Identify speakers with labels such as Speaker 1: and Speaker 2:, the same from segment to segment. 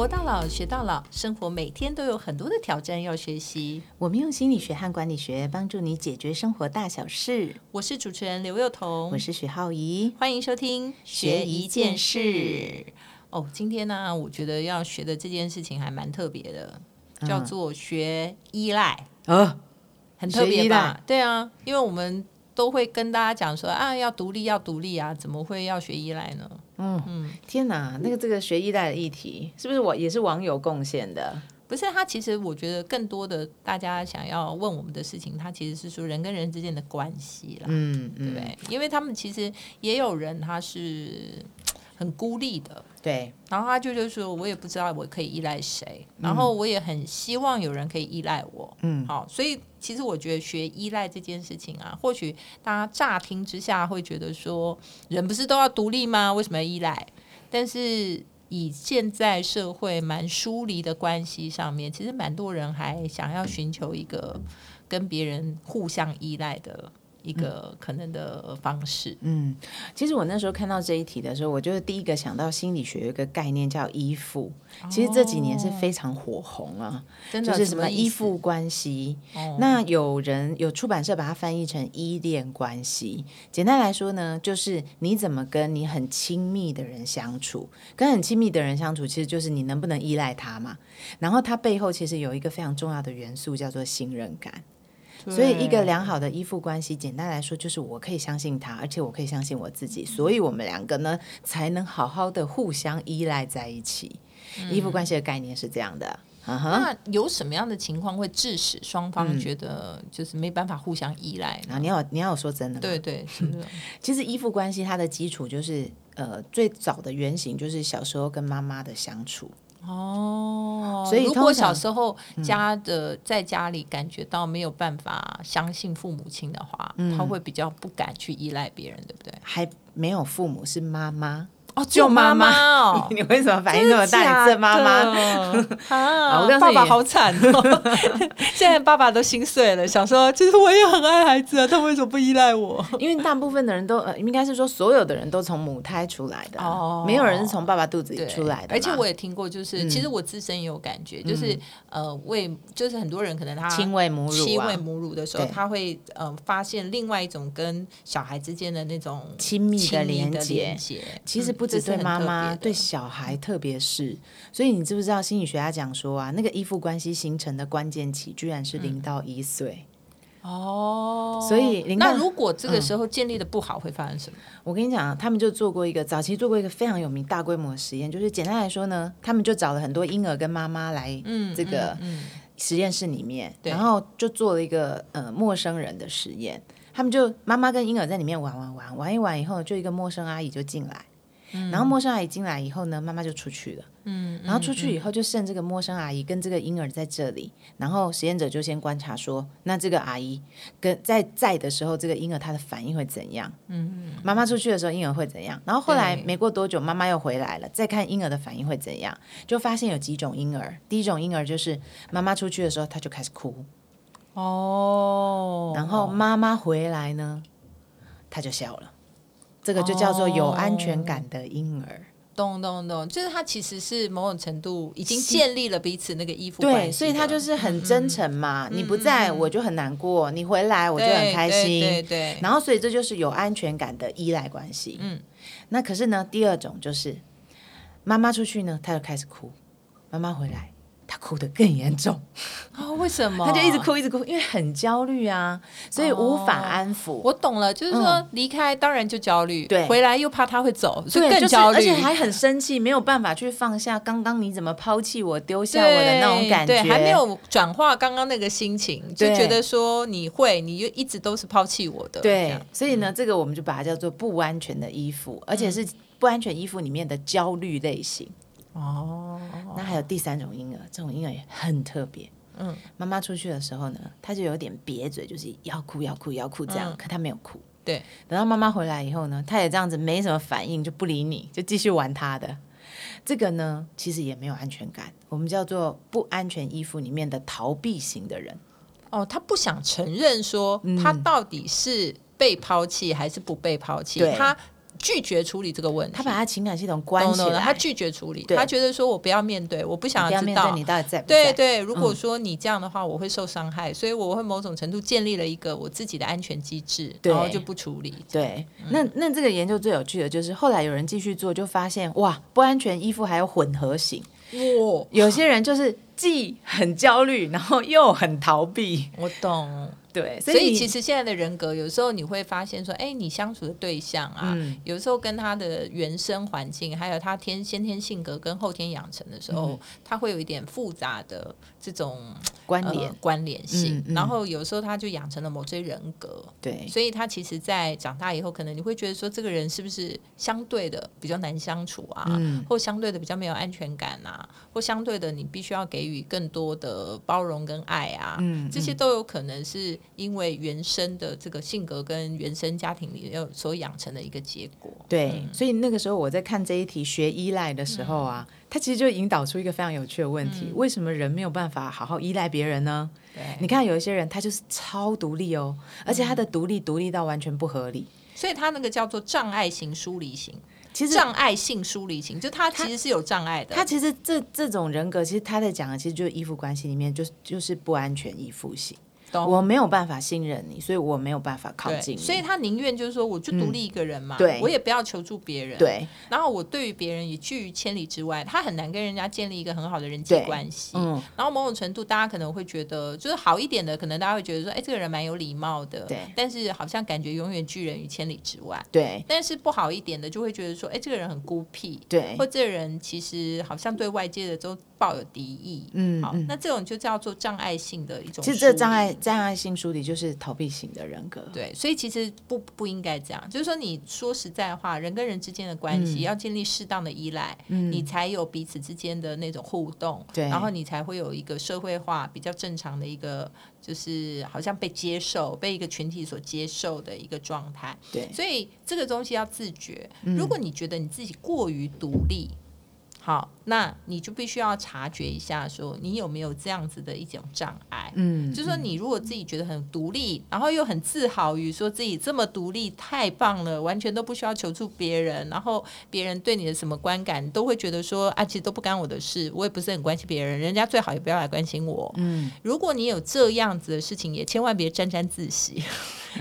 Speaker 1: 活到老，学到老，生活每天都有很多的挑战要学习。
Speaker 2: 我们用心理学和管理学帮助你解决生活大小事。
Speaker 1: 我是主持人刘幼彤，
Speaker 2: 我是许浩怡，
Speaker 1: 欢迎收听
Speaker 2: 学一件事。
Speaker 1: 哦，今天呢，我觉得要学的这件事情还蛮特别的，叫做学依赖。
Speaker 2: 啊，
Speaker 1: 很特别吧？对啊，因为我们都会跟大家讲说啊，要独立，要独立啊，怎么会要学依赖呢？
Speaker 2: 天哪，那个这个学依赖的议题，是不是我也是网友贡献的？
Speaker 1: 不是，他其实我觉得更多的大家想要问我们的事情，他其实是说人跟人之间的关系啦，
Speaker 2: 嗯嗯，
Speaker 1: 对？因为他们其实也有人他是很孤立的，
Speaker 2: 对，
Speaker 1: 然后他就就说，我也不知道我可以依赖谁，然后我也很希望有人可以依赖我，
Speaker 2: 嗯。
Speaker 1: 好，所以其实我觉得学依赖这件事情啊，或许大家乍听之下会觉得说，人不是都要独立吗？为什么要依赖？但是以现在社会蛮疏离的关系上面，其实蛮多人还想要寻求一个跟别人互相依赖的一个可能的方式。
Speaker 2: 嗯，其实我那时候看到这一题的时候，我就是第一个想到心理学有一个概念叫依附，其实这几年是非常火红啊，就是什么依附关系。
Speaker 1: 哦
Speaker 2: 那有人有出版社把它翻译成依恋关系。简单来说呢，就是你怎么跟你很亲密的人相处，跟很亲密的人相处，其实就是你能不能依赖他嘛。然后它背后其实有一个非常重要的元素叫做信任感。所以，一个良好的依附关系，简单来说就是我可以相信他，而且我可以相信我自己，所以我们两个呢才能好好的互相依赖在一起。依附关系的概念是这样的。
Speaker 1: 那有什么样的情况会致使双方觉得就是没办法互相依赖呢？
Speaker 2: 啊，你要你要说真的吗？
Speaker 1: 对对，是的，
Speaker 2: 其实依附关系它的基础就是呃最早的原型就是小时候跟妈妈的相处。
Speaker 1: 哦，
Speaker 2: 所以
Speaker 1: 如果小时候家的在家里感觉到没有办法相信父母亲的话，他会比较不敢去依赖别人，对不对？
Speaker 2: 还没有父母是妈妈，
Speaker 1: 哦，
Speaker 2: 救妈妈。
Speaker 1: 哦，
Speaker 2: 你为什么反应那么大？你这妈妈，
Speaker 1: 妈。
Speaker 2: 啊我告诉你
Speaker 1: 爸爸好惨哦！现在爸爸都心碎了，想说其实我也很爱孩子啊，他为什么不依赖我？
Speaker 2: 因为大部分的人都呃，应该是说所有的人都从母胎出来的，
Speaker 1: 哦。
Speaker 2: 没有人是从爸爸肚子里，出来的
Speaker 1: 而且我也听过，就是、其实我自身也有感觉，就是呃，喂，就是很多人可能他
Speaker 2: 亲喂母乳啊。
Speaker 1: 亲喂母乳的时候，他会呃发现另外一种跟小孩之间的那种
Speaker 2: 亲密的连。接。其实不止对妈妈，对小孩特别是。所以你知不知道心理学家讲说啊，那个依附关系形成的关键期居然是
Speaker 1: 嗯
Speaker 2: 零到一岁。
Speaker 1: 哦，
Speaker 2: 所以零
Speaker 1: 那如果这个时候建立的不好，会发生什么？
Speaker 2: 我跟你讲，他们就做过一个早期做过一个非常有名大规模的实验，就是简单来说呢，他们就找了很多婴儿跟妈妈来
Speaker 1: 嗯，
Speaker 2: 这个
Speaker 1: 嗯，
Speaker 2: 实验室里面，
Speaker 1: 对
Speaker 2: 然后就做了一个呃陌生人的实验。他们就妈妈跟婴儿在里面玩玩玩玩一玩以后，就一个陌生阿姨就进来，然后陌生阿姨进来以后呢，妈妈就出去了。
Speaker 1: 嗯，
Speaker 2: 然后出去以后就剩这个陌生阿姨跟这个婴儿在这里，然后实验者就先观察说，那这个阿姨跟在在的时候，这个婴儿他的反应会怎样？嗯，妈妈出去的时候，婴儿会怎样？然后后来
Speaker 1: 对
Speaker 2: 没过多久，妈妈又回来了，再看婴儿的反应会怎样，就发现有几种婴儿。第一种婴儿就是妈妈出去的时候，他就开始哭，
Speaker 1: 哦，
Speaker 2: 然后妈妈回来呢，他就笑了。这个就叫做有安全感的婴儿。
Speaker 1: 懂懂懂，就是他其实是某种程度已经建立了彼此那个依附
Speaker 2: 对，所以他就是很真诚嘛。你不在我就很难过，你回来我就很开心。
Speaker 1: 对对对对
Speaker 2: 然后，所以这就是有安全感的依赖关系。
Speaker 1: 嗯，
Speaker 2: 那可是呢，第二种就是妈妈出去呢，他就开始哭；妈妈回来，他哭得更严重，
Speaker 1: 啊，为什么？
Speaker 2: 他就一直。哭一直哭，因为很焦虑啊，所以无法安抚。
Speaker 1: 我懂了，就是说离开当然就焦虑，
Speaker 2: 对
Speaker 1: 回来又怕他会走，所以
Speaker 2: 对，就
Speaker 1: 更焦虑，
Speaker 2: 而且还很生气，没有办法去放下刚刚你怎么抛弃我、丢下我的那种感觉，
Speaker 1: 对，还没有转化刚刚那个心情，就觉得说你会，你就一直都是抛弃我的，
Speaker 2: 对，所以呢，这个我们就把它叫做不安全的衣服，而且是不安全衣服里面的焦虑类型。
Speaker 1: 哦，
Speaker 2: 那还有第三种婴儿，这种婴儿也很特别。
Speaker 1: 嗯，
Speaker 2: 妈妈出去的时候呢，他就有点瘪嘴，就是要哭要哭要哭这样，
Speaker 1: 嗯
Speaker 2: 可他没有哭。
Speaker 1: 对，
Speaker 2: 等到妈妈回来以后呢，他也这样子没什么反应，就不理你，就继续玩他的。这个呢，其实也没有安全感，我们叫做不安全依附里面的逃避型的人。
Speaker 1: 哦，他不想承认说
Speaker 2: 嗯
Speaker 1: 他到底是被抛弃还是不被抛弃
Speaker 2: 对，
Speaker 1: 他拒绝处理这个问题，
Speaker 2: 他把他情感系统关起
Speaker 1: no, no,
Speaker 2: 来，
Speaker 1: 他拒绝处理，他觉得说我不要面对，我不想
Speaker 2: 要
Speaker 1: 知道
Speaker 2: 你。到底在不在？
Speaker 1: 对对，如果说你这样的话，我会受伤害，所以我会某种程度建立了一个我自己的安全机制，然后就不处理。
Speaker 2: 对，那那这个研究最有趣的就是后来有人继续做，就发现哇，不安全依附还有混合型，
Speaker 1: 哇，
Speaker 2: 有些人就是既很焦虑，然后又很逃避。
Speaker 1: 我懂。
Speaker 2: 对，
Speaker 1: 所以
Speaker 2: 你
Speaker 1: 其实现在的人格，有时候你会发现说，哎，你相处的对象啊，
Speaker 2: 嗯
Speaker 1: 有时候跟他的原生环境，还有他天先天性格跟后天养成的时候，
Speaker 2: 嗯
Speaker 1: 他会有一点复杂的这种
Speaker 2: 关联、
Speaker 1: 呃、关联性，然后有时候他就养成了某些人格。
Speaker 2: 对
Speaker 1: 所以他其实，在长大以后，可能你会觉得说，这个人是不是相对的比较难相处啊，
Speaker 2: 嗯
Speaker 1: 或相对的比较没有安全感啊，或相对的你必须要给予更多的包容跟爱啊，
Speaker 2: 嗯
Speaker 1: 这些都有可能是因为原生的这个性格跟原生家庭里有所养成的一个结果。
Speaker 2: 对，所以那个时候我在看这一题学依赖的时候啊，它其实就引导出一个非常有趣的问题：为什么人没有办法好好依赖别人呢？你看有一些人他就是超独立哦，而且他
Speaker 1: 嗯
Speaker 2: 的独立独立到完全不合理。
Speaker 1: 所以他那个叫做障碍型疏离型，
Speaker 2: 其实
Speaker 1: 障碍性疏离型，就他其实是有障碍的。
Speaker 2: 他其实这这种人格，其实他在讲的其实就是依附关系里面，就是就是不安全依附型。
Speaker 1: 懂
Speaker 2: 我没有办法信任你，所以我没有办法靠，近你。
Speaker 1: 所以他宁愿就是说，我就独立一个人嘛，
Speaker 2: 对
Speaker 1: 我也不要求助别人，，
Speaker 2: 对，
Speaker 1: 然后我对于别人也拒于千里之外，他很难跟人家建立一个很好的人际关系。
Speaker 2: 嗯，
Speaker 1: 然后某种程度，大家可能会觉得，就是好一点的，可能大家会觉得说，哎，这个人蛮有礼貌的，
Speaker 2: 对
Speaker 1: 但是好像感觉永远拒人于千里之外。
Speaker 2: 对
Speaker 1: 但是不好一点的，就会觉得说，哎，这个人很孤僻，
Speaker 2: 对
Speaker 1: 或，这个人其实好像对外界的都抱有敌意。好，
Speaker 2: 嗯嗯
Speaker 1: 那这种就叫做障碍性的一种。
Speaker 2: 其实这障碍。障碍性疏离就是逃避型的人格。
Speaker 1: 对，所以其实不不应该这样。就是说，你说实在话，人跟人之间的关系、
Speaker 2: 嗯
Speaker 1: 要建立适当的依赖，你才有彼此之间的那种互动，
Speaker 2: 对
Speaker 1: 然后你才会有一个社会化比较正常的一个，就是好像被接受、被一个群体所接受的一个状态。
Speaker 2: 对
Speaker 1: 所以这个东西要自觉。
Speaker 2: 嗯
Speaker 1: 如果你觉得你自己过于独立，好，那你就必须要察觉一下，说你有没有这样子的一种障碍。
Speaker 2: 嗯，
Speaker 1: 就是说，你如果自己觉得很独立，然后又很自豪于说自己这么独立，太棒了，完全都不需要求助别人，然后别人对你的什么观感，都会觉得说啊，其实都不干我的事，我也不是很关心别人，人家最好也不要来关心我。
Speaker 2: 嗯，
Speaker 1: 如果你有这样子的事情，也千万别沾沾自喜，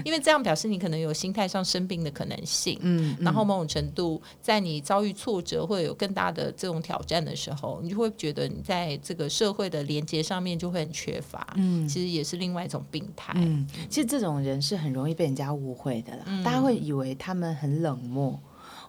Speaker 1: 因为这样表示你可能有心态上生病的可能性。
Speaker 2: 嗯，
Speaker 1: 然后某种程度，在你遭遇挫折或者有更大的这种挑战的时候，你就会觉得你在这个社会的连接上面就会很缺乏。
Speaker 2: 嗯
Speaker 1: 其实也是另外一种病态。
Speaker 2: 嗯，其实这种人是很容易被人家误会的啦，
Speaker 1: 嗯
Speaker 2: 大家会以为他们很冷漠。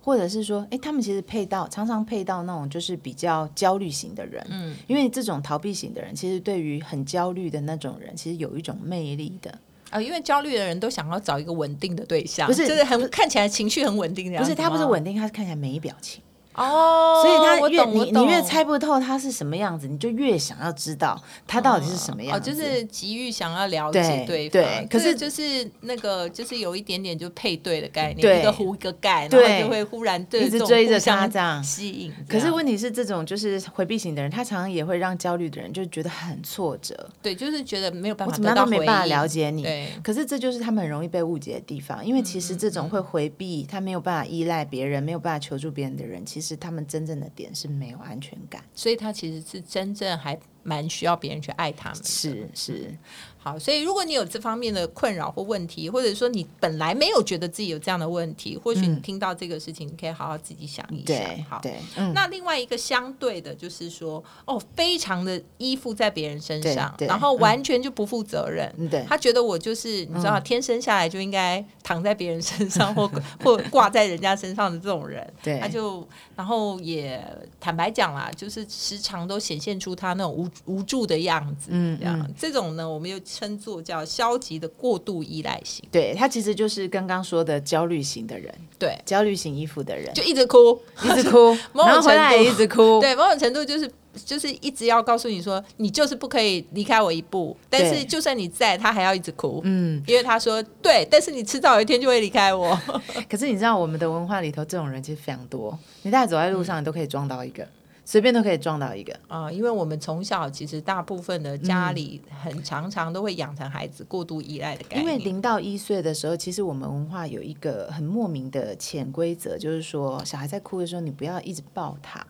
Speaker 2: 或者是说，哎，他们其实配到常常配到那种就是比较焦虑型的人，
Speaker 1: 嗯，
Speaker 2: 因为这种逃避型的人，其实对于很焦虑的那种人，其实有一种魅力的。
Speaker 1: 啊，因为焦虑的人都想要找一个稳定的对象，
Speaker 2: 不是
Speaker 1: 就是很看起来情绪很稳定的样子
Speaker 2: 不是他不是稳定，他是看起来没表情。
Speaker 1: 哦，
Speaker 2: 所以他越你你越猜不透他是什么样子，你就越想要知道他到底是什么样
Speaker 1: 哦，
Speaker 2: 子。
Speaker 1: 就是急于想要了解
Speaker 2: 对
Speaker 1: 方。
Speaker 2: 对可是
Speaker 1: 就是那个，就是有一点点就配对的概念，
Speaker 2: 对
Speaker 1: 一个糊一个盖，然
Speaker 2: 对
Speaker 1: 后就会忽然对
Speaker 2: 一直追着他这样
Speaker 1: 吸引。
Speaker 2: 可是问题是，这种就是回避型的人，他常常也会让焦虑的人就觉得很挫折。
Speaker 1: 对，就是觉得没有办
Speaker 2: 我怎么样都没办法了解你。
Speaker 1: 对，
Speaker 2: 可是这就是他们很容易被误解的地方，因为其实这种会回避、他没有办法依赖别人、没有办法求助别人的人，其实他们真正的点是没有安全感。
Speaker 1: 所以他其实是真正还蛮需要别人去爱他们。
Speaker 2: 是是，
Speaker 1: 好，所以如果你有这方面的困扰或问题，或者说你本来没有觉得自己有这样的问题，或许你听到这个事情，你可以好好自己想一想。
Speaker 2: 对
Speaker 1: 好，
Speaker 2: 对，嗯，
Speaker 1: 那另外一个相对的，就是说，哦，非常的依附在别人身上，然后完全就不负责任。他觉得我就是你知道，天生下来就应该躺在别人身上，或或挂在人家身上的这种人，
Speaker 2: 对。
Speaker 1: 他就然后也坦白讲啦，就是时常都显现出他那种无无助的样子，
Speaker 2: 嗯
Speaker 1: 这样、
Speaker 2: 嗯。
Speaker 1: 这种呢，我们又称作叫消极的过度依赖型，
Speaker 2: 对他其实就是刚刚说的焦虑型的人，
Speaker 1: 对，
Speaker 2: 焦虑型依附的人，
Speaker 1: 就一直哭，
Speaker 2: 一直哭，
Speaker 1: 某种
Speaker 2: 然后回来
Speaker 1: 程度。
Speaker 2: 也一直哭，
Speaker 1: 对，某种程度就是就是一直要告诉你说，你就是不可以离开我一步。但是就算你在，他还要一直哭，
Speaker 2: 嗯，
Speaker 1: 因为他说对，但是你迟早有一天就会离开我。
Speaker 2: 可是你知道我们的文化里头这种人其实非常多，你大概走在路上你都可以撞到一个。随便都可以撞到一个。
Speaker 1: 啊、因为我们从小其实大部分的家里很常常都会养成孩子过度依赖的概
Speaker 2: 因为。零到一岁的时候，其实我们文化有一个很莫名的潜规则，就是说小孩在哭的时候，你不要一直抱他，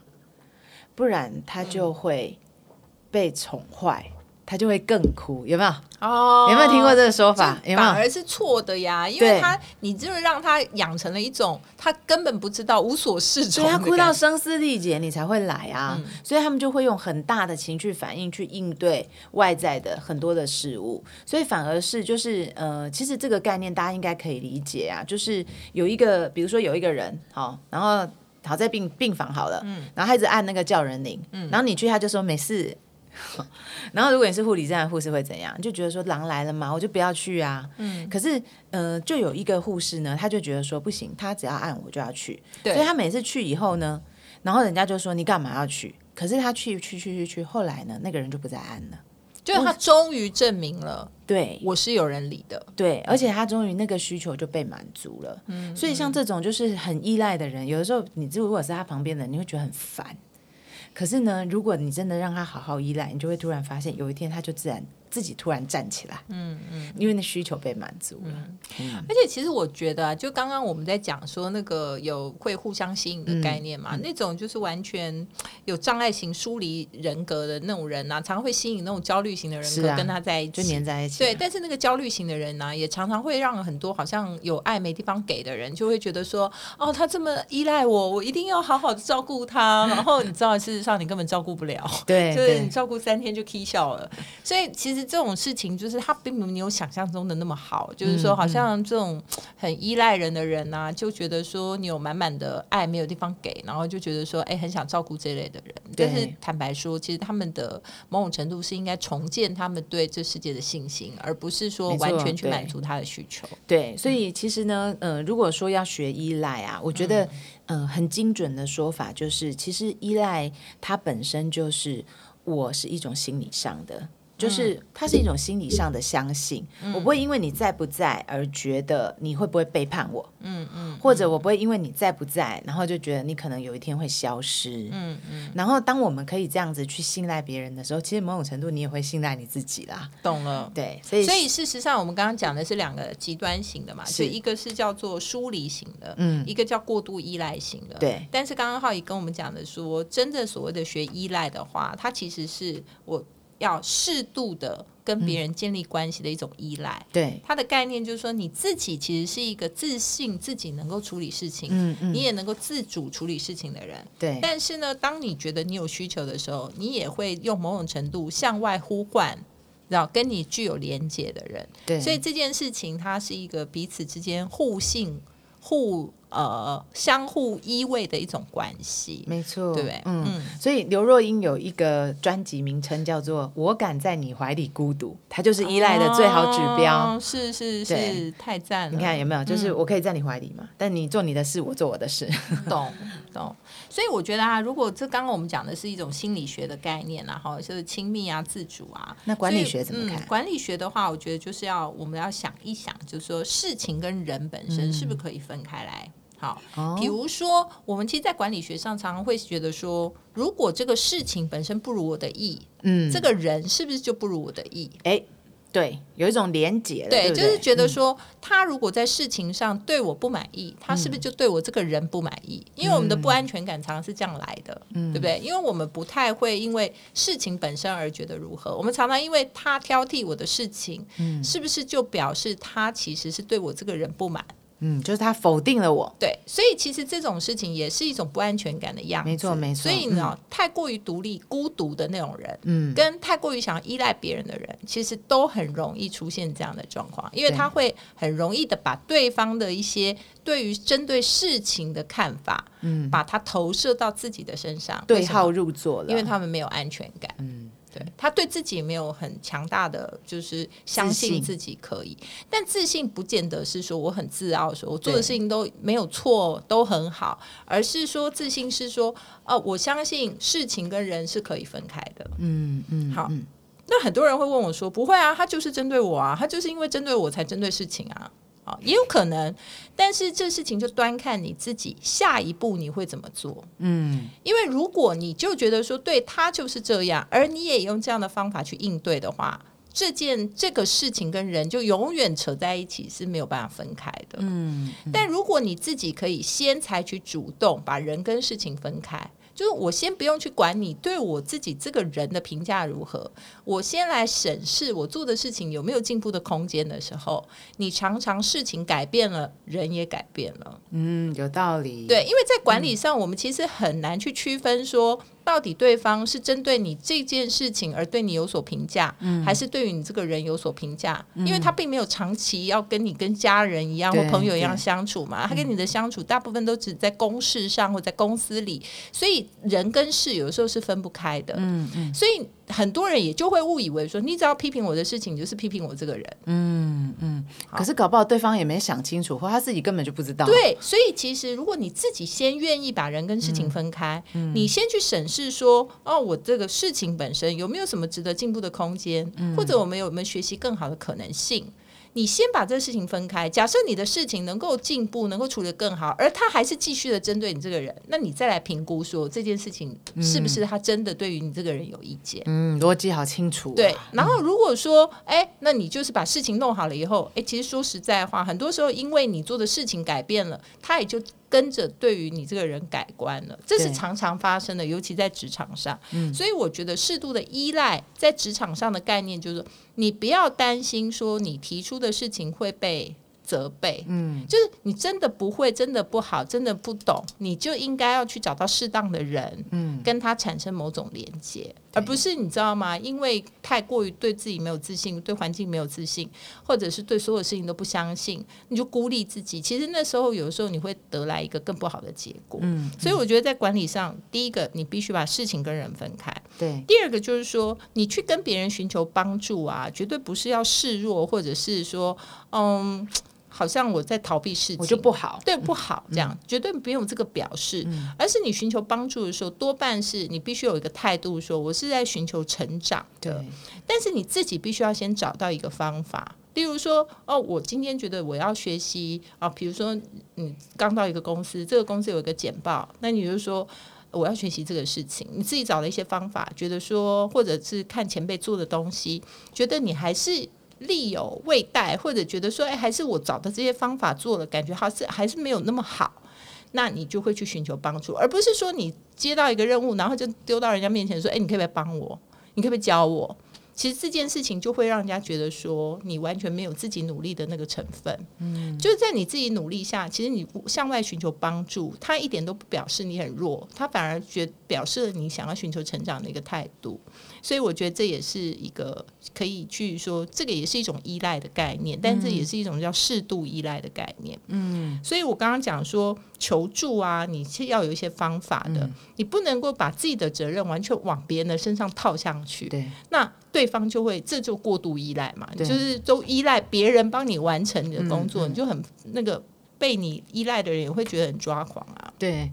Speaker 2: 不然他就会被宠坏，他就会更哭，有没有？
Speaker 1: 哦
Speaker 2: 有没有听过这个说法？有没有？
Speaker 1: 反而是错的呀，因为他你就是让他养成了一种他根本不知道无所适从的感觉，
Speaker 2: 所以他哭到声嘶力竭，你才会来啊。
Speaker 1: 嗯
Speaker 2: 所以他们就会用很大的情绪反应去应对外在的很多的事物，所以反而是就是呃，其实这个概念大家应该可以理解啊，就是有一个，比如说有一个人好，然后好在病病房好了，
Speaker 1: 嗯
Speaker 2: 然后他一直按那个叫人铃，嗯然后你去他就说没事。然后，如果你是护理站的护士会怎样？就觉得说狼来了嘛，我就不要去啊。嗯，可是呃，就有一个护士呢，他就觉得说不行，他只要按我就要去。
Speaker 1: 对
Speaker 2: 所以他每次去以后呢，然后人家就说你干嘛要去？可是他去去去去去，后来呢，那个人就不再按了。
Speaker 1: 就是他终于证明了
Speaker 2: 对
Speaker 1: 我是有人理的。
Speaker 2: 对，而且他终于那个需求就被满足了。嗯，所以像这种就是很依赖的人，有的时候你如果是他旁边的人，你会觉得很烦。可是呢，如果你真的让他好好依赖，你就会突然发现，有一天他就自然自己突然站起来。嗯嗯，因为那需求被满足了。
Speaker 1: 而且其实我觉得啊，就刚刚我们在讲说那个有会互相吸引的概念嘛，
Speaker 2: 嗯
Speaker 1: 那种就是完全有障碍型疏离人格的那种人啊，常常会吸引那种焦虑型的人格跟他在一起
Speaker 2: 就
Speaker 1: 起。
Speaker 2: 黏在一起。
Speaker 1: 对，，但是那个焦虑型的人呢、也常常会让很多好像有爱没地方给的人，就会觉得说，哦，他这么依赖我，我一定要好好的照顾他。然后你知道，事实上你根本照顾不了。
Speaker 2: 对
Speaker 1: 就是你照顾三天就 k 笑了，所以其实这种事情就是他并没有想象中的那么好，就是说好像这种很依赖人的人呐、就觉得说你有满满的爱没有地方给，然后就觉得说哎很想照顾这类的人，但是坦白说，其实他们的某种程度是应该重建他们对这世界的信心，而不是说完全去满足他的需求。
Speaker 2: 对，所以其实呢，呃，如果说要学依赖啊，我觉得，嗯、呃，很精准的说法就是，其实依赖它本身就是我是一种心理上的。就是它是一种心理上的相信，我不会因为你在不在而觉得你会不会背叛我，嗯嗯，或者我不会因为你在不在，然后就觉得你可能有一天会消失，嗯嗯。然后当我们可以这样子去信赖别人的时候，其实某种程度你也会信赖你自己啦，
Speaker 1: 懂了。
Speaker 2: 对，所以
Speaker 1: 所以事实上，我们刚刚讲的是两个极端型的嘛，
Speaker 2: 是
Speaker 1: 就一个是叫做疏离型的，
Speaker 2: 嗯
Speaker 1: 一个叫过度依赖型的。
Speaker 2: 对
Speaker 1: 但是刚刚浩宇跟我们讲的说，真正所谓的学依赖的话，它其实是我要适度的跟别人建立关系的一种依赖。
Speaker 2: 对，
Speaker 1: 它的概念就是说，你自己其实是一个自信自己能够处理事情，
Speaker 2: 嗯嗯，
Speaker 1: 你也能够自主处理事情的人。
Speaker 2: 对，
Speaker 1: 但是呢，当你觉得你有需求的时候，你也会用某种程度向外呼唤，然后跟你具有连结的人。
Speaker 2: 对，
Speaker 1: 所以这件事情它是一个彼此之间互信、互呃相互依偎的一种关系，
Speaker 2: 没错，
Speaker 1: 对不对？
Speaker 2: 嗯。所以刘若英有一个专辑名称叫做《我敢在你怀里孤独》，它就是依赖的最好指标。
Speaker 1: 哦是是是，太赞了！
Speaker 2: 你看有没有？就是我可以在你怀里嘛，但你做你的事，我做我的事。
Speaker 1: 懂懂，所以我觉得啊，如果这刚刚我们讲的是一种心理学的概念啊，哈，就是亲密啊、自主啊。
Speaker 2: 那管理学怎么看
Speaker 1: 嗯？管理学的话，我觉得就是要我们要想一想，就是说事情跟人本身是不是可以分开来。好，
Speaker 2: 哦。
Speaker 1: 比如说，我们其实，在管理学上常常会觉得说，如果这个事情本身不如我的意，
Speaker 2: 嗯，
Speaker 1: 这个人是不是就不如我的意？
Speaker 2: 哎，对，有一种连结对，
Speaker 1: 就是觉得说，他如果在事情上对我不满意，他是不是就对我这个人不满意？因为我们的不安全感常常是这样来的，对不对？因为我们不太会因为事情本身而觉得如何，我们常常因为他挑剔我的事情，嗯。是不是就表示他其实是对我这个人不满？
Speaker 2: 嗯，就是他否定了我。
Speaker 1: 对，所以其实这种事情也是一种不安全感的样子。
Speaker 2: 没错没错。
Speaker 1: 所以你知道，太过于独立、孤独的那种人，
Speaker 2: 嗯，
Speaker 1: 跟太过于想要依赖别人的人，其实都很容易出现这样的状况，因为他会很容易的把对方的一些对于针对事情的看法，
Speaker 2: 嗯，
Speaker 1: 把它投射到自己的身上，
Speaker 2: 对号入座了，
Speaker 1: 因为他们没有安全感。
Speaker 2: 嗯，
Speaker 1: 对他对自己也没有很强大的，就是相
Speaker 2: 信
Speaker 1: 信自己可以，但自信不见得是说我很自傲，说我做的事情都没有错，都很好，而是说自信是说，哦、我相信事情跟人是可以分开的。
Speaker 2: 嗯嗯，
Speaker 1: 好
Speaker 2: 嗯
Speaker 1: 那很多人会问我说：“不会啊，他就是针对我啊，他就是因为针对我才针对事情啊。”好，也有可能，但是这事情就端看你自己下一步你会怎么做。
Speaker 2: 嗯，
Speaker 1: 因为如果你就觉得说对他就是这样，而你也用这样的方法去应对的话，这件这个事情跟人就永远扯在一起是没有办法分开的。
Speaker 2: 嗯，
Speaker 1: 但如果你自己可以先采取主动，把人跟事情分开。就是我先不用去管你对我自己这个人的评价如何，我先来审视我做的事情有没有进步的空间的时候，你常常事情改变了，人也改变了。
Speaker 2: 嗯，有道理。
Speaker 1: 对，因为在管理上，我们其实很难去区分说。到底对方是针对你这件事情而对你有所评价，还是对于你这个人有所评价？因为他并没有长期要跟你跟家人一样或朋友一样相处嘛，他跟你的相处大部分都只在公事上或在公司里，所以人跟事有时候是分不开的。嗯嗯，所以很多人也就会误以为说，你只要批评我的事情，就是批评我这个人。
Speaker 2: 嗯嗯，可是搞不好对方也没想清楚，或他自己根本就不知道。
Speaker 1: 对，所以其实如果你自己先愿意把人跟事情分开，你先去审。视说哦，我这个事情本身有没有什么值得进步的空间，或者我们有没有学习更好的可能性？你先把这个事情分开。假设你的事情能够进步，能够处理更好，而他还是继续的针对你这个人，那你再来评估说这件事情是不是他真的对于你这个人有意见？
Speaker 2: 嗯，逻辑好清楚。
Speaker 1: 对，然后如果说哎，那你就是把事情弄好了以后，哎，其实说实在话，很多时候因为你做的事情改变了，他也就。跟着对于你这个人改观了，这是常常发生的，尤其在职场上。所以我觉得适度的依赖在职场上的概念就是，你不要担心说你提出的事情会被。责备，嗯，就是你真的不会，真的不好，真的不懂，你就应该要去找到适当的人，嗯，跟他产生某种连接，而不是你知道吗？因为太过于对自己没有自信，对环境没有自信，或者是对所有事情都不相信，你就孤立自己。其实那时候有的时候你会得来一个更不好的结果。嗯，所以我觉得在管理上，第一个你必须把事情跟人分开，
Speaker 2: 对。
Speaker 1: 第二个就是说，你去跟别人寻求帮助啊，绝对不是要示弱，或者是说，嗯。好像我在逃避事情，
Speaker 2: 我就不好，
Speaker 1: 对不好，这样绝对不用这个表示，而是你寻求帮助的时候，多半是你必须有一个态度，说我是在寻求成长的。但是你自己必须要先找到一个方法，例如说，哦，我今天觉得我要学习啊，比如说你刚到一个公司，这个公司有一个简报，那你就说我要学习这个事情，你自己找了一些方法，觉得说，或者是看前辈做的东西，觉得你还是。力有未逮，或者觉得说，哎，还是我找的这些方法做了，感觉还是还是没有那么好，那你就会去寻求帮助，而不是说你接到一个任务，然后就丢到人家面前说，哎，你可不可以帮我？你可不可以教我？其实这件事情就会让人家觉得说，你完全没有自己努力的那个成分。嗯，就是在你自己努力下，其实你向外寻求帮助，他一点都不表示你很弱，他反而觉表示了你想要寻求成长的一个态度。所以我觉得这也是一个可以去说，这个也是一种依赖的概念，但这也是一种叫适度依赖的概念。嗯，所以我刚刚讲说求助啊，你是要有一些方法的，你不能够把自己的责任完全往别人的身上套上去。
Speaker 2: 对，
Speaker 1: 那对方就会这就过度依赖嘛，就是都依赖别人帮你完成你的工作，你就很那个被你依赖的人也会觉得很抓狂啊。
Speaker 2: 对，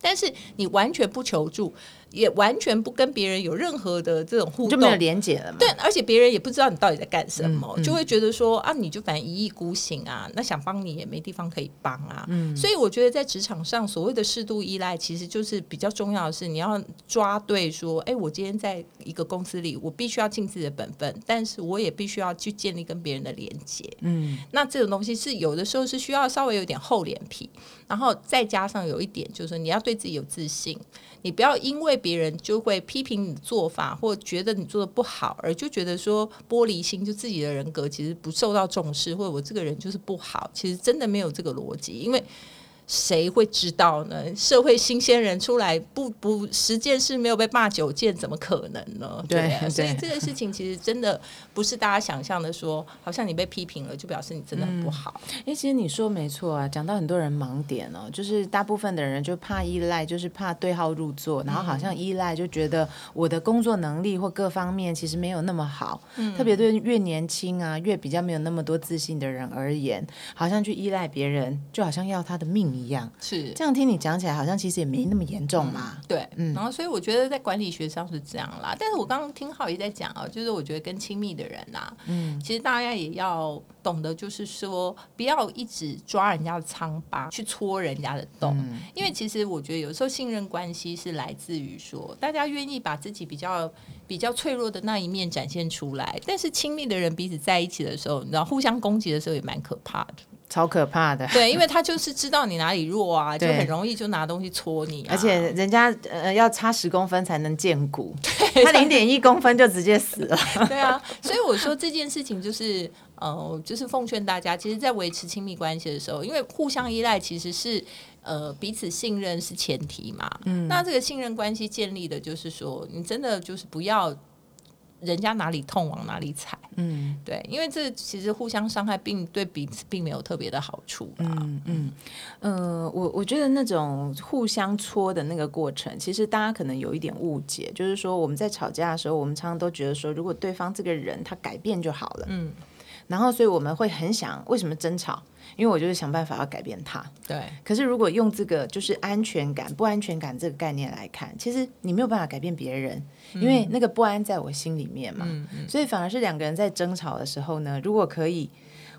Speaker 1: 但是你完全不求助。也完全不跟别人有任何的这种互动，
Speaker 2: 就没有连接了嘛？
Speaker 1: 对，而且别人也不知道你到底在干什么，就会觉得说啊，你就反正一意孤行啊，那想帮你也没地方可以帮啊。嗯，所以我觉得在职场上，所谓的适度依赖，其实就是比较重要的是，你要抓对说，哎，我今天在一个公司里，我必须要尽自己的本分，但是我也必须要去建立跟别人的连接。嗯，那这种东西是有的时候是需要稍微有点厚脸皮，然后再加上有一点就是你要对自己有自信。你不要因为别人就会批评你的做法，或觉得你做的不好，而就觉得说玻璃心，就自己的人格其实不受到重视，或者我这个人就是不好，其实真的没有这个逻辑，因为。谁会知道呢？社会新鲜人出来不不十件事没有被骂九件，怎么可能呢？对，所以这个事情其实真的不是大家想象的，说好像你被批评了就表示你真的很不好。
Speaker 2: 哎，其实你说没错啊，讲到很多人盲点哦，就是大部分的人就怕依赖，就是怕对号入座，然后好像依赖就觉得我的工作能力或各方面其实没有那么好。嗯，特别对越年轻啊，越比较没有那么多自信的人而言，好像去依赖别人，就好像要他的命。一样。
Speaker 1: 是
Speaker 2: 这样听你讲起来，好像其实也没那么严重嘛。
Speaker 1: 对，
Speaker 2: 嗯
Speaker 1: 然后所以我觉得在管理学上是这样啦。但是我刚刚听浩也在讲啊，就是我觉得跟亲密的人呐、
Speaker 2: 嗯
Speaker 1: 其实大家也要懂得，就是说不要一直抓人家的疮疤去戳人家的洞，
Speaker 2: 嗯
Speaker 1: 因为其实我觉得有时候信任关系是来自于说大家愿意把自己比较比较脆弱的那一面展现出来，但是亲密的人彼此在一起的时候，你知道互相攻击的时候也蛮可怕的。
Speaker 2: 超可怕的。
Speaker 1: 对，因为他就是知道你哪里弱啊，就很容易就拿东西戳你、啊，
Speaker 2: 而且人家呃要差十公分才能见骨，他零点一公分就直接死了。
Speaker 1: 对啊，所以我说这件事情就是呃，就是奉劝大家，其实，在维持亲密关系的时候，因为互相依赖其实是呃彼此信任是前提嘛。嗯，那这个信任关系建立的就是说，你真的就是不要人家哪里痛往哪里踩。
Speaker 2: 嗯。
Speaker 1: 对，因为这其实互相伤害并对彼此并没有特别的好处啦。
Speaker 2: 嗯嗯，呃，我我觉得那种互相戳的那个过程，其实大家可能有一点误解，就是说我们在吵架的时候，我们常常都觉得说，如果对方这个人他改变就好了，
Speaker 1: 嗯，
Speaker 2: 然后所以我们会很想为什么争吵？因为我就是想办法要改变他。
Speaker 1: 对，
Speaker 2: 可是如果用这个就是安全感、不安全感这个概念来看，其实你没有办法改变别人，因为那个不安在我心里面嘛。所以反而是两个人在争吵的时候呢，如果可以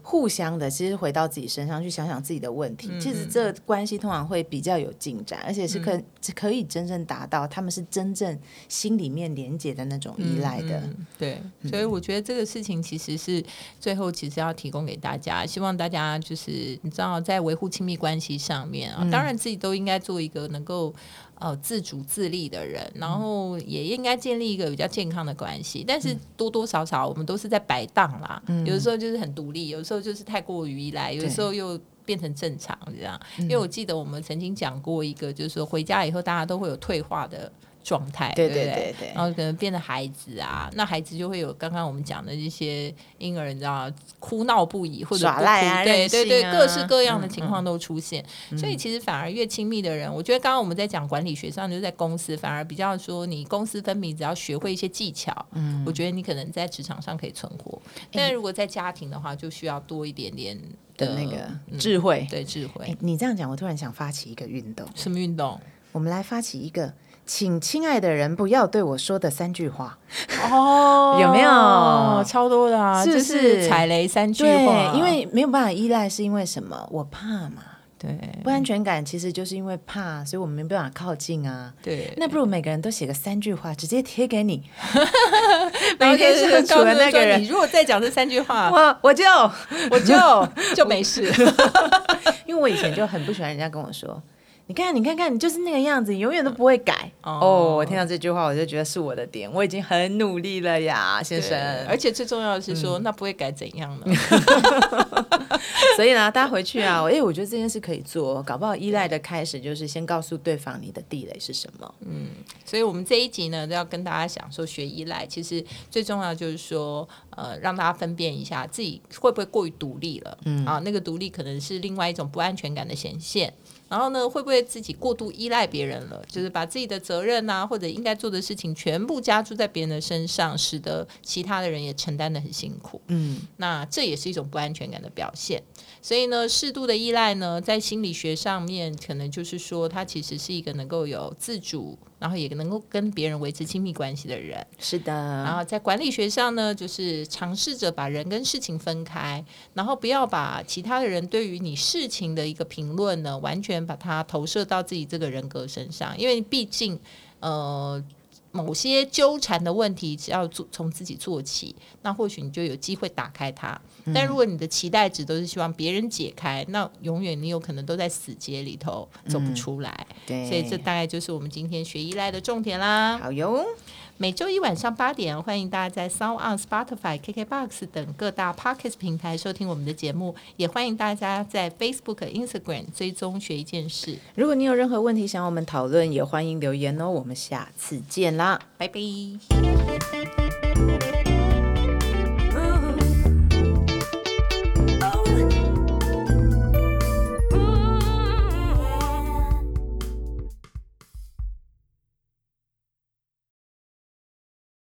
Speaker 2: 互相的，其实回到自己身上去想想自己的问题，
Speaker 1: 嗯
Speaker 2: 其实这关系通常会比较有进展，而且是可、是可以真正达到他们是真正心里面连接的那种依赖的。
Speaker 1: 嗯对，所以我觉得这个事情其实是最后其实要提供给大家，希望大家就是你知道在维护亲密关系上面啊，当然自己都应该做一个能够。呃，自主自立的人，然后也应该建立一个比较健康的关系。但是多多少少，我们都是在摆荡啦。有的时候就是很独立，有的时候就是太过于依赖，有的时候又变成正常这样。因为我记得我们曾经讲过一个，就是说回家以后大家都会有退化的状态，
Speaker 2: 对
Speaker 1: 不
Speaker 2: 对？对对
Speaker 1: 然后可能变得孩子啊，那孩子就会有刚刚我们讲的这些婴儿，你知道哭闹不已或者
Speaker 2: 耍赖啊
Speaker 1: 对对对，
Speaker 2: 啊
Speaker 1: 各式各样的
Speaker 2: 嗯
Speaker 1: 情况都出现。所以其实反而越亲密的人，我觉得刚刚我们在讲管理学上，就是在公司反而比较说你公私分明，只要学会一些技巧，嗯，我觉得你可能在职场上可以存活。但如果在家庭的话，就需要多一点点
Speaker 2: 的那个
Speaker 1: 嗯
Speaker 2: 智慧，
Speaker 1: 对智慧。
Speaker 2: 哎。，你这样讲，我突然想发起一个运动，
Speaker 1: 什么运动？
Speaker 2: 我们来发起一个，请亲爱的人不要对我说的三句话。
Speaker 1: 哦
Speaker 2: 有没有
Speaker 1: 超多的啊？
Speaker 2: 是不
Speaker 1: 就是踩雷三句话？
Speaker 2: 因为没有办法依赖，是因为什么？我怕嘛，
Speaker 1: 对
Speaker 2: 不安全感其实就是因为怕，所以我们没办法靠近啊。
Speaker 1: 对，
Speaker 2: 那不如每个人都写个三句话，直接贴给你，每天
Speaker 1: 就是
Speaker 2: 相处的那个人
Speaker 1: 你如果再讲这三句话，
Speaker 2: 我我就，
Speaker 1: 我就就没事。
Speaker 2: 因为我以前就很不喜欢人家跟我说。你看，你看看，你就是那个样子，永远都不会改。
Speaker 1: 哦
Speaker 2: 哦，我听到这句话，我就觉得是我的点，我已经很努力了呀，先生。
Speaker 1: 而且最重要的是说，那不会改怎样呢？
Speaker 2: 所以呢，大家回去啊，哎、我觉得这件事可以做，搞不好依赖的开始就是先告诉对方你的地雷是什么。
Speaker 1: 嗯所以我们这一集呢，都要跟大家讲说，学依赖其实最重要就是说，呃，让大家分辨一下自己会不会过于独立了。嗯啊，那个独立可能是另外一种不安全感的显现。然后呢，会不会自己过度依赖别人了？就是把自己的责任啊，或者应该做的事情全部加注在别人的身上，使得其他的人也承担的很辛苦。
Speaker 2: 嗯，
Speaker 1: 那这也是一种不安全感的表现。所以呢，适度的依赖呢，在心理学上面，可能就是说，它其实是一个能够有自主，然后也能够跟别人维持亲密关系的人。
Speaker 2: 是的。
Speaker 1: 然后在管理学上呢，就是尝试着把人跟事情分开，然后不要把其他的人对于你事情的一个评论呢，完全把它投射到自己这个人格身上，因为毕竟，呃。某些纠缠的问题，只要做从自己做起，那或许你就有机会打开它。但如果你的期待值都是希望别人解开，那永远你有可能都在死结里头走不出来。
Speaker 2: 对，
Speaker 1: 所以这大概就是我们今天学依赖的重点啦。
Speaker 2: 好哟。
Speaker 1: 每周一晚上八点，欢迎大家在 Sound on Spotify、KKBox 等各大 Podcast 平台收听我们的节目，也欢迎大家在 Facebook、Instagram 追踪学一件事。
Speaker 2: 如果你有任何问题想要我们讨论，也欢迎留言哦。我们下次见啦。
Speaker 1: 拜拜。